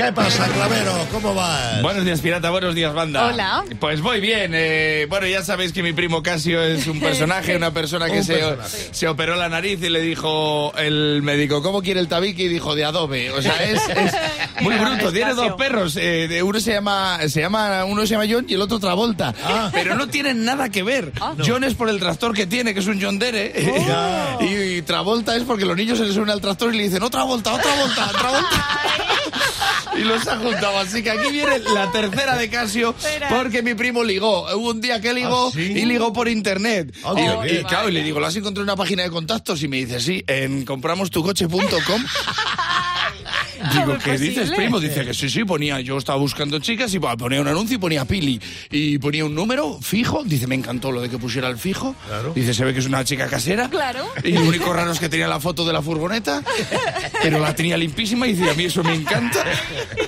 ¿Qué pasa, Clavero? ¿Cómo vas? Buenos días, pirata. Buenos días, banda. Hola. Pues voy bien. eh, bueno, ya sabéis que mi primo Casio es un personaje, una persona que Un se, personaje. se operó la nariz y le dijo el médico, ¿cómo quiere el tabique? Y dijo, de adobe. O sea, es, es muy bruto. Tiene dos perros. eh, uno se llama, se llama, uno se llama John y el otro Travolta. Ah. Pero no tienen nada que ver. John es por el tractor que tiene, que es un John Dere. Oh. y, y Travolta es porque los niños se les suben al tractor y le dicen, otra vuelta, otra vuelta, otra vuelta. Y los ha juntado. Así que aquí viene la tercera de Casio, Espera. porque mi primo ligó. Hubo un día que ligó ¿Ah, sí? y ligó por internet. Ah, y, claro, y le digo, ¿lo has encontrado en una página de contactos? Y me dice, sí, en compramostucoche.com. Digo, ¿Cómo es ¿qué dices, primo? Dice que sí, sí, ponía, yo estaba buscando chicas y bah, ponía un anuncio y ponía Pili. Y ponía un número fijo. Dice, me encantó lo de que pusiera el fijo. Claro. Dice, se ve que es una chica casera. Claro. Y lo único raro es que tenía la foto de la furgoneta, pero la tenía limpísima y dice, a mí eso me encanta.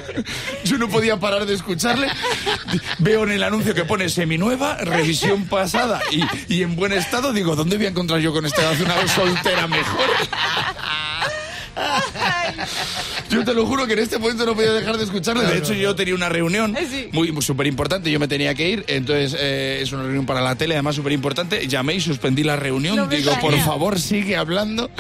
Yo no podía parar de escucharle. Veo en el anuncio que pone seminueva, revisión pasada y, y en buen estado. Digo, ¿dónde voy a encontrar yo con esta una soltera mejor? Yo te lo juro que en este momento no podía dejar de escucharle. De hecho, yo tenía una reunión Eh, muy súper importante. Yo me tenía que ir. Entonces, eh, es una reunión para la tele, además súper importante. Llamé y suspendí la reunión. No Digo, por favor, sigue hablando.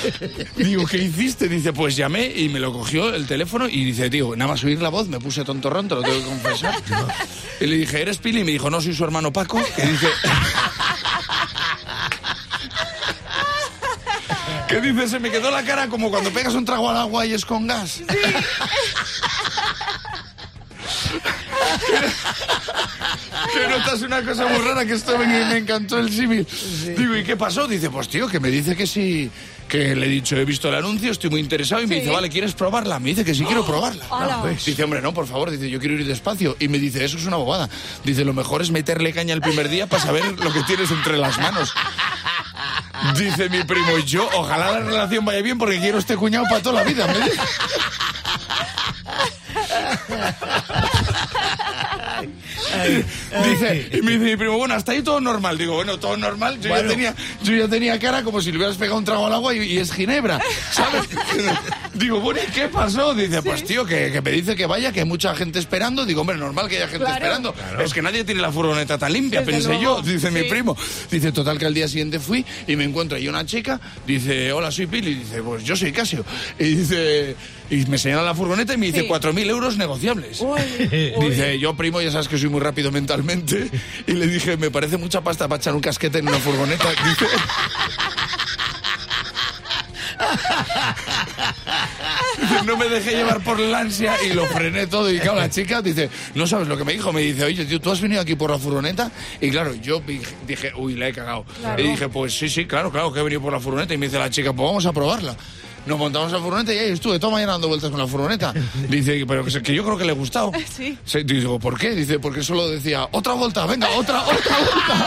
Digo, ¿qué hiciste? Dice, pues llamé y me lo cogió el teléfono y dice, tío, nada más oír la voz me puse tontorrón, te lo tengo que confesar. Y le dije, ¿eres Pili? Y me dijo, no, soy su hermano Paco. Y dice... ¿Qué dice? Se me quedó la cara como cuando pegas un trago al agua y es con gas. que notas una cosa muy rara que esto me, me encantó el símil. Digo, ¿y qué pasó? Dice, pues tío, que me dice que sí, que le he dicho, he visto el anuncio, estoy muy interesado y me Sí. dice, vale, ¿quieres probarla? Me dice que sí quiero probarla. Hola. pues. Dice, hombre, no, por favor, dice, yo quiero ir despacio. Y me dice, eso es una bobada. Dice, lo mejor es meterle caña el primer día para saber lo que tienes entre las manos. Dice mi primo, y yo, ojalá la relación vaya bien porque quiero este cuñado para toda la vida. me dice. Y me dice mi primo, bueno, hasta ahí todo normal. Digo, bueno, todo normal. Yo, Bueno. ya, tenía, yo ya tenía cara como si le hubieras pegado un trago al agua y, y es ginebra, ¿sabes? Digo, bueno, ¿y qué pasó? Dice, pues tío, que, que me dice que vaya, que hay mucha gente esperando. Digo, hombre, normal que haya gente Claro. esperando. Es que nadie tiene la furgoneta tan limpia, Desde pensé luego, yo, dice mi sí. primo. Dice, total que al día siguiente fui y me encuentro ahí una chica, dice, hola, soy Pili. Dice, pues yo soy Casio. Y dice, y me señala la furgoneta y me dice, Sí. 4.000 euros negociables. Uy, Dice, yo primo, ya sabes que soy muy rápido mentalmente. Y le dije, me parece mucha pasta para echar un casquete en una furgoneta. Dice... No me dejé llevar por la ansia y lo frené todo. Y claro, la chica dice, no sabes lo que me dijo. Me dice, oye, tío, ¿tú has venido aquí por la furgoneta? Y claro, yo dije, uy, la he cagado. Claro. Y dije, pues sí, sí, claro, claro, que he venido por la furgoneta. Y me dice la chica, pues vamos a probarla. Nos montamos a la furgoneta y ahí estuve toda mañana dando vueltas con la furgoneta. Dice, pero que, se- que yo creo que le ha gustado. Sí. Sí, digo, ¿por qué? Dice, porque solo decía, otra vuelta, venga, otra, otra vuelta.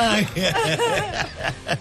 Yeah.